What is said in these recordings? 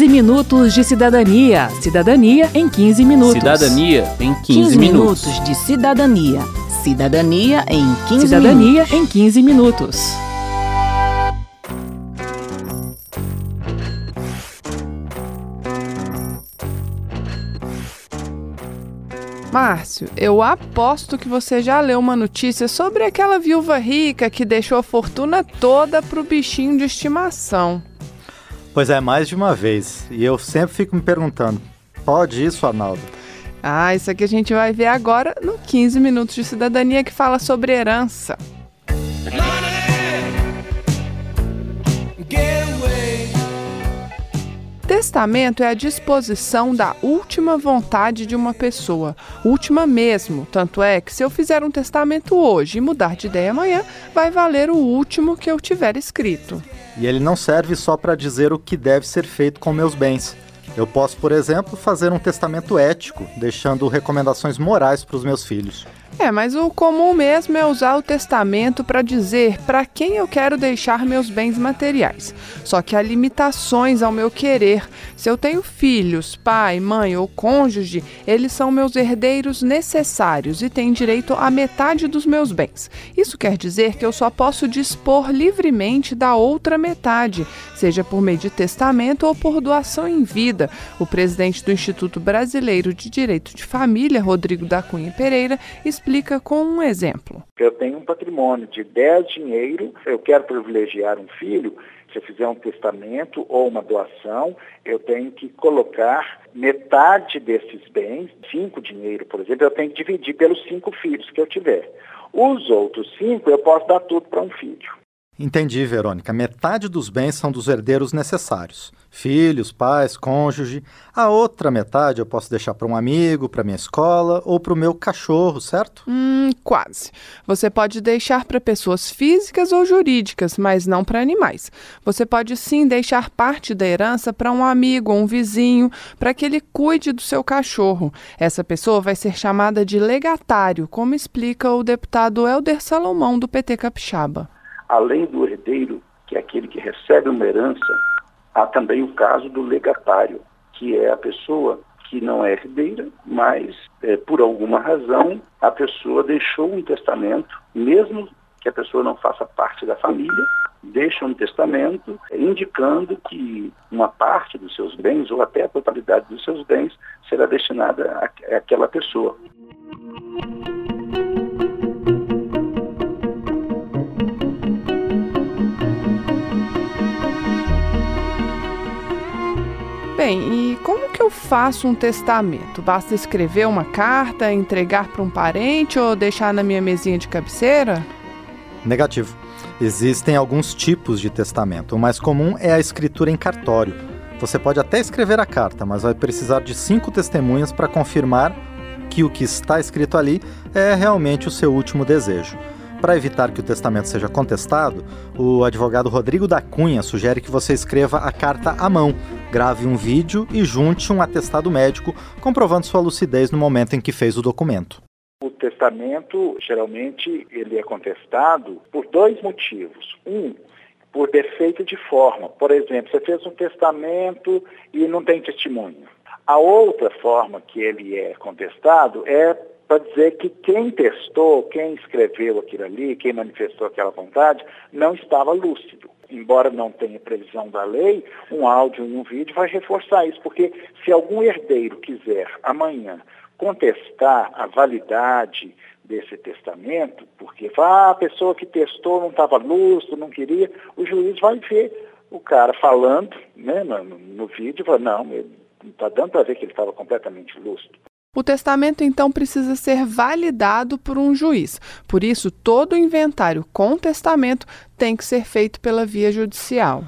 15 minutos de cidadania. Cidadania em 15 minutos. Cidadania em 15, 15 minutos. minutos de cidadania. Cidadania em 15 Cidadania minutos. em 15 minutos. Márcio, eu aposto que você já leu uma notícia sobre aquela viúva rica que deixou a fortuna toda pro bichinho de estimação. Pois é, mais de uma vez. E eu sempre fico me perguntando: pode isso, Arnaldo? Ah, isso aqui a gente vai ver agora no 15 Minutos de Cidadania que fala sobre herança. Testamento é a disposição da última vontade de uma pessoa, última mesmo. Tanto é que se eu fizer um testamento hoje e mudar de ideia amanhã, vai valer o último que eu tiver escrito. E ele não serve só para dizer o que deve ser feito com meus bens. Eu posso, por exemplo, fazer um testamento ético, deixando recomendações morais para os meus filhos. É, mas o comum mesmo é usar o testamento para dizer para quem eu quero deixar meus bens materiais. Só que há limitações ao meu querer. Se eu tenho filhos, pai, mãe ou cônjuge, eles são meus herdeiros necessários e têm direito à metade dos meus bens. Isso quer dizer que eu só posso dispor livremente da outra metade, seja por meio de testamento ou por doação em vida. O presidente do Instituto Brasileiro de Direito de Família, Rodrigo da Cunha Pereira, explica com um exemplo. Eu tenho um patrimônio de 10 dinheiro, eu quero privilegiar um filho, se eu fizer um testamento ou uma doação, eu tenho que colocar metade desses bens, cinco dinheiro, por exemplo, eu tenho que dividir pelos cinco filhos que eu tiver. Os outros cinco eu posso dar tudo para um filho. Entendi, Verônica. Metade dos bens são dos herdeiros necessários: filhos, pais, cônjuge. A outra metade eu posso deixar para um amigo, para minha escola ou para o meu cachorro, certo? Hum, quase. Você pode deixar para pessoas físicas ou jurídicas, mas não para animais. Você pode sim deixar parte da herança para um amigo ou um vizinho, para que ele cuide do seu cachorro. Essa pessoa vai ser chamada de legatário, como explica o deputado Helder Salomão, do PT Capixaba. Além do herdeiro, que é aquele que recebe uma herança, há também o caso do legatário, que é a pessoa que não é herdeira, mas eh, por alguma razão a pessoa deixou um testamento, mesmo que a pessoa não faça parte da família, deixa um testamento indicando que uma parte dos seus bens, ou até a totalidade dos seus bens, será destinada àquela pessoa. E como que eu faço um testamento? Basta escrever uma carta, entregar para um parente ou deixar na minha mesinha de cabeceira? Negativo. Existem alguns tipos de testamento. O mais comum é a escritura em cartório. Você pode até escrever a carta, mas vai precisar de cinco testemunhas para confirmar que o que está escrito ali é realmente o seu último desejo. Para evitar que o testamento seja contestado, o advogado Rodrigo da Cunha sugere que você escreva a carta à mão, grave um vídeo e junte um atestado médico comprovando sua lucidez no momento em que fez o documento. O testamento, geralmente, ele é contestado por dois motivos. Um, por defeito de forma. Por exemplo, você fez um testamento e não tem testemunho. A outra forma que ele é contestado é para dizer que quem testou, quem escreveu aquilo ali, quem manifestou aquela vontade, não estava lúcido. Embora não tenha previsão da lei, um áudio e um vídeo vai reforçar isso, porque se algum herdeiro quiser amanhã contestar a validade desse testamento, porque ah, a pessoa que testou não estava lúcido, não queria, o juiz vai ver o cara falando né, no, no vídeo fala, não, está dando para ver que ele estava completamente lúcido. O testamento então precisa ser validado por um juiz. Por isso, todo inventário com testamento tem que ser feito pela via judicial.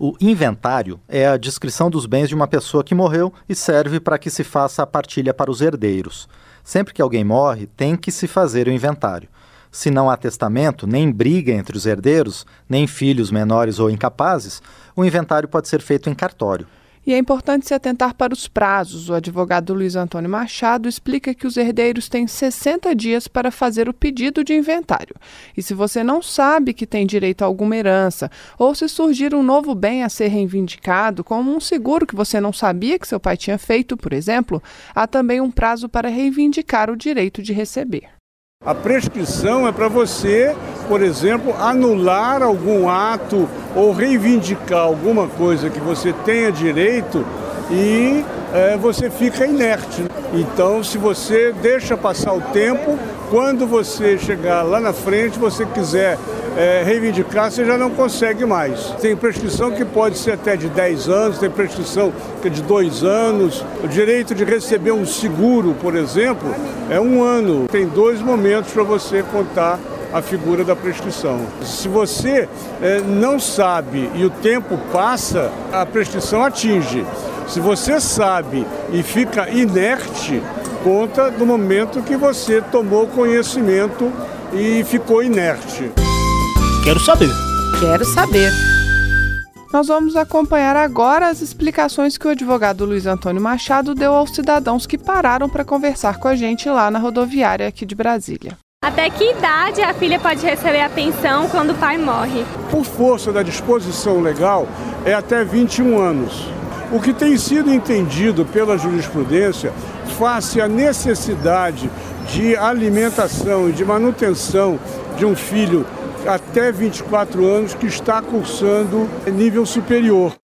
O inventário é a descrição dos bens de uma pessoa que morreu e serve para que se faça a partilha para os herdeiros. Sempre que alguém morre, tem que se fazer o inventário. Se não há testamento, nem briga entre os herdeiros, nem filhos menores ou incapazes, o inventário pode ser feito em cartório. E é importante se atentar para os prazos. O advogado Luiz Antônio Machado explica que os herdeiros têm 60 dias para fazer o pedido de inventário. E se você não sabe que tem direito a alguma herança, ou se surgir um novo bem a ser reivindicado, como um seguro que você não sabia que seu pai tinha feito, por exemplo, há também um prazo para reivindicar o direito de receber. A prescrição é para você, por exemplo, anular algum ato ou reivindicar alguma coisa que você tenha direito e é, você fica inerte. Então, se você deixa passar o tempo, quando você chegar lá na frente, você quiser é, reivindicar, você já não consegue mais. Tem prescrição que pode ser até de 10 anos, tem prescrição que é de 2 anos. O direito de receber um seguro, por exemplo, é um ano. Tem dois momentos para você contar a figura da prescrição. Se você é, não sabe e o tempo passa, a prescrição atinge. Se você sabe e fica inerte, conta do momento que você tomou conhecimento e ficou inerte. Quero saber. Quero saber. Nós vamos acompanhar agora as explicações que o advogado Luiz Antônio Machado deu aos cidadãos que pararam para conversar com a gente lá na rodoviária aqui de Brasília. Até que idade a filha pode receber a pensão quando o pai morre? Por força da disposição legal, é até 21 anos. O que tem sido entendido pela jurisprudência face à necessidade de alimentação e de manutenção de um filho até 24 anos que está cursando nível superior.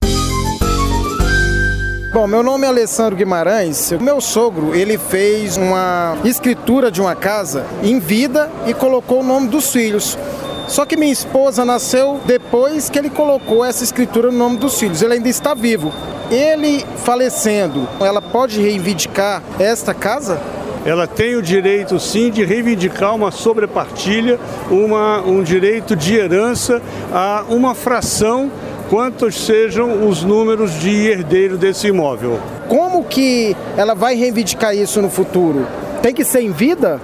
Bom, meu nome é Alessandro Guimarães. Meu sogro, ele fez uma escritura de uma casa em vida e colocou o nome dos filhos. Só que minha esposa nasceu depois que ele colocou essa escritura no nome dos filhos. Ele ainda está vivo. Ele falecendo, ela pode reivindicar esta casa? ela tem o direito sim de reivindicar uma sobrepartilha, uma, um direito de herança a uma fração quantos sejam os números de herdeiro desse imóvel. Como que ela vai reivindicar isso no futuro? Tem que ser em vida?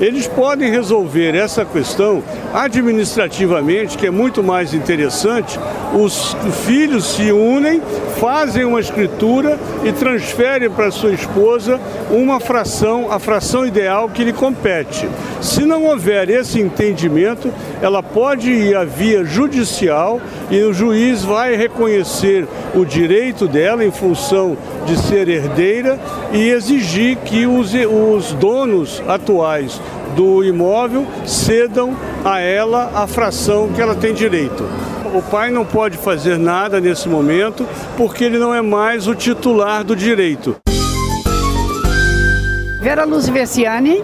Eles podem resolver essa questão administrativamente, que é muito mais interessante. Os filhos se unem, fazem uma escritura e transferem para sua esposa uma fração, a fração ideal que lhe compete. Se não houver esse entendimento, ela pode ir à via judicial e o juiz vai reconhecer o direito dela em função de ser herdeira e exigir que os, os donos atuais do imóvel cedam a ela a fração que ela tem direito. O pai não pode fazer nada nesse momento porque ele não é mais o titular do direito. Vera Luz Versiani,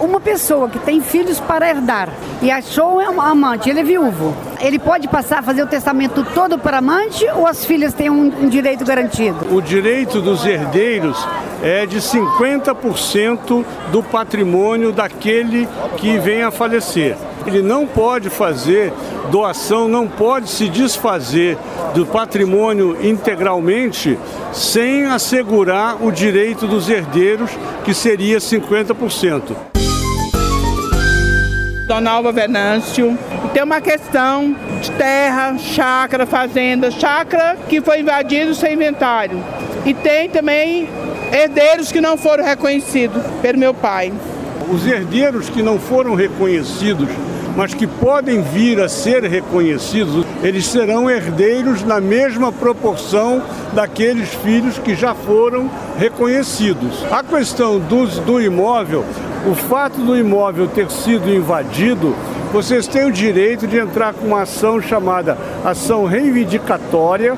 uma pessoa que tem filhos para herdar e achou um amante, ele é viúvo, ele pode passar a fazer o testamento todo para amante ou as filhas têm um, um direito garantido? O direito dos herdeiros é de 50% do patrimônio daquele que vem a falecer. Ele não pode fazer doação, não pode se desfazer do patrimônio integralmente sem assegurar o direito dos herdeiros, que seria 50%. Dona Alva Venâncio. Tem uma questão de terra, chácara, fazenda, chácara que foi invadido sem inventário. E tem também herdeiros que não foram reconhecidos pelo meu pai. Os herdeiros que não foram reconhecidos, mas que podem vir a ser reconhecidos, eles serão herdeiros na mesma proporção daqueles filhos que já foram reconhecidos. A questão dos, do imóvel, o fato do imóvel ter sido invadido, vocês têm o direito de entrar com uma ação chamada ação reivindicatória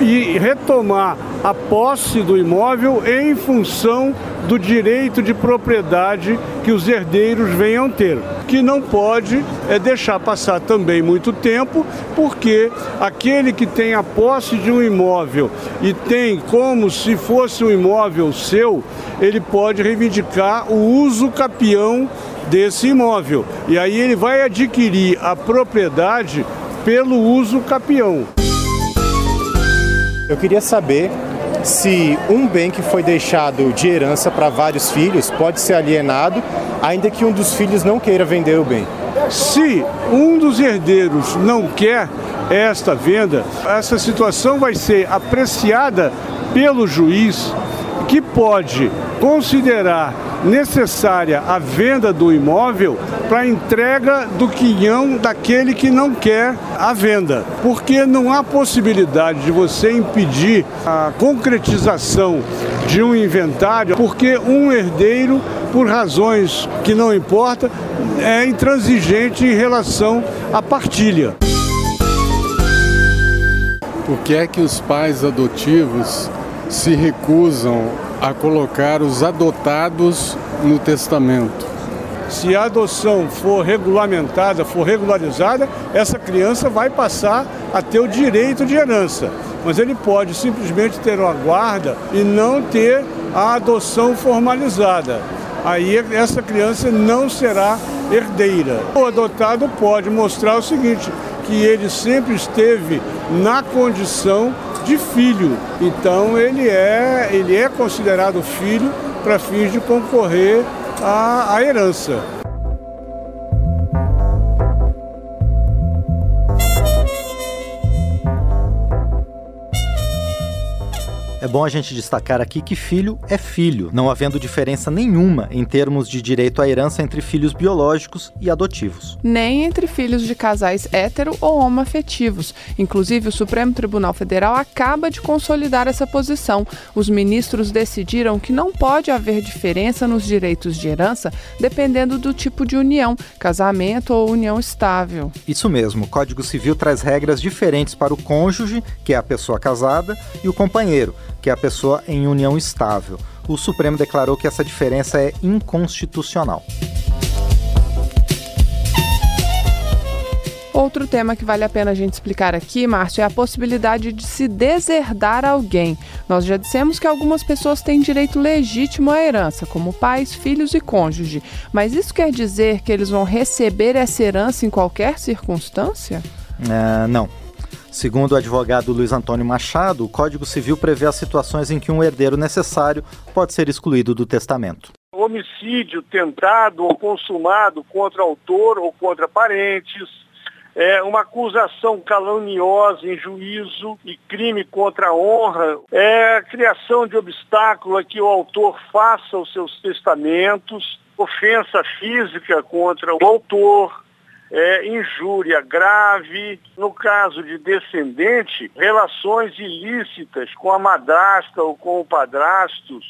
e retomar a posse do imóvel em função do direito de propriedade que os herdeiros venham ter. Que não pode é deixar passar também muito tempo, porque aquele que tem a posse de um imóvel e tem como se fosse um imóvel seu, ele pode reivindicar o uso capião desse imóvel. E aí ele vai adquirir a propriedade pelo uso capião. Eu queria saber se um bem que foi deixado de herança para vários filhos pode ser alienado, ainda que um dos filhos não queira vender o bem. Se um dos herdeiros não quer esta venda, essa situação vai ser apreciada pelo juiz que pode considerar necessária a venda do imóvel para entrega do quinhão daquele que não quer a venda. Porque não há possibilidade de você impedir a concretização de um inventário porque um herdeiro, por razões que não importa, é intransigente em relação à partilha. Por que é que os pais adotivos se recusam a colocar os adotados no testamento. Se a adoção for regulamentada, for regularizada, essa criança vai passar a ter o direito de herança. Mas ele pode simplesmente ter uma guarda e não ter a adoção formalizada. Aí essa criança não será herdeira. O adotado pode mostrar o seguinte, que ele sempre esteve na condição de filho. Então ele é, ele é considerado filho para fins de concorrer à, à herança. É bom a gente destacar aqui que filho é filho, não havendo diferença nenhuma em termos de direito à herança entre filhos biológicos e adotivos. Nem entre filhos de casais hétero ou homoafetivos. Inclusive, o Supremo Tribunal Federal acaba de consolidar essa posição. Os ministros decidiram que não pode haver diferença nos direitos de herança dependendo do tipo de união, casamento ou união estável. Isso mesmo, o Código Civil traz regras diferentes para o cônjuge, que é a pessoa casada, e o companheiro, que é a pessoa em união estável. O Supremo declarou que essa diferença é inconstitucional. Outro tema que vale a pena a gente explicar aqui, Márcio, é a possibilidade de se deserdar alguém. Nós já dissemos que algumas pessoas têm direito legítimo à herança, como pais, filhos e cônjuge. Mas isso quer dizer que eles vão receber essa herança em qualquer circunstância? Uh, não. Segundo o advogado Luiz Antônio Machado, o Código Civil prevê as situações em que um herdeiro necessário pode ser excluído do testamento. Homicídio tentado ou consumado contra autor ou contra parentes, é, uma acusação caluniosa em juízo e crime contra a honra, é a criação de obstáculo a que o autor faça os seus testamentos, ofensa física contra o autor, é, injúria grave, no caso de descendente, relações ilícitas com a madrasta ou com o padrasto,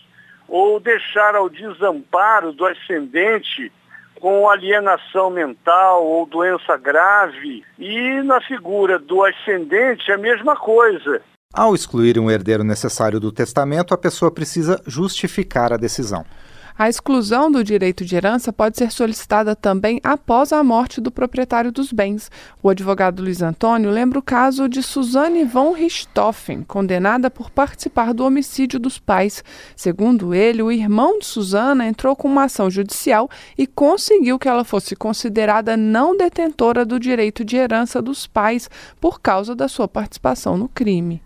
ou deixar ao desamparo do ascendente com alienação mental ou doença grave. E na figura do ascendente, a mesma coisa. Ao excluir um herdeiro necessário do testamento, a pessoa precisa justificar a decisão. A exclusão do direito de herança pode ser solicitada também após a morte do proprietário dos bens. O advogado Luiz Antônio lembra o caso de Suzane von Richthofen, condenada por participar do homicídio dos pais. Segundo ele, o irmão de Suzana entrou com uma ação judicial e conseguiu que ela fosse considerada não detentora do direito de herança dos pais por causa da sua participação no crime.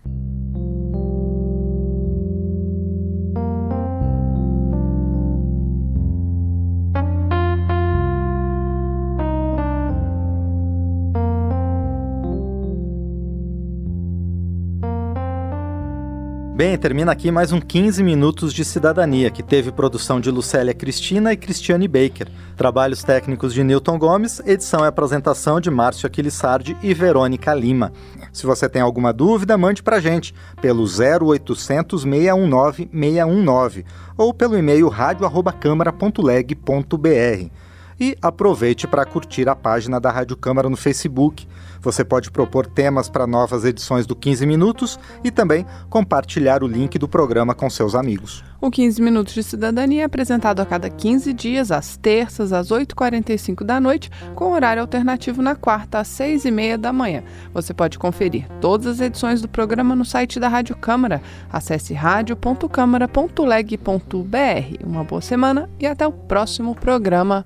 Bem, termina aqui mais um 15 Minutos de Cidadania, que teve produção de Lucélia Cristina e Cristiane Baker, trabalhos técnicos de Newton Gomes, edição e apresentação de Márcio Aquilissardi e Verônica Lima. Se você tem alguma dúvida, mande para gente pelo 0800 619 619 ou pelo e-mail radio@câmara.leg.br. E aproveite para curtir a página da Rádio Câmara no Facebook você pode propor temas para novas edições do 15 Minutos e também compartilhar o link do programa com seus amigos. O 15 Minutos de Cidadania é apresentado a cada 15 dias, às terças, às 8h45 da noite, com horário alternativo na quarta, às 6h30 da manhã. Você pode conferir todas as edições do programa no site da Rádio Câmara. Acesse radio.câmara.leg.br. Uma boa semana e até o próximo programa.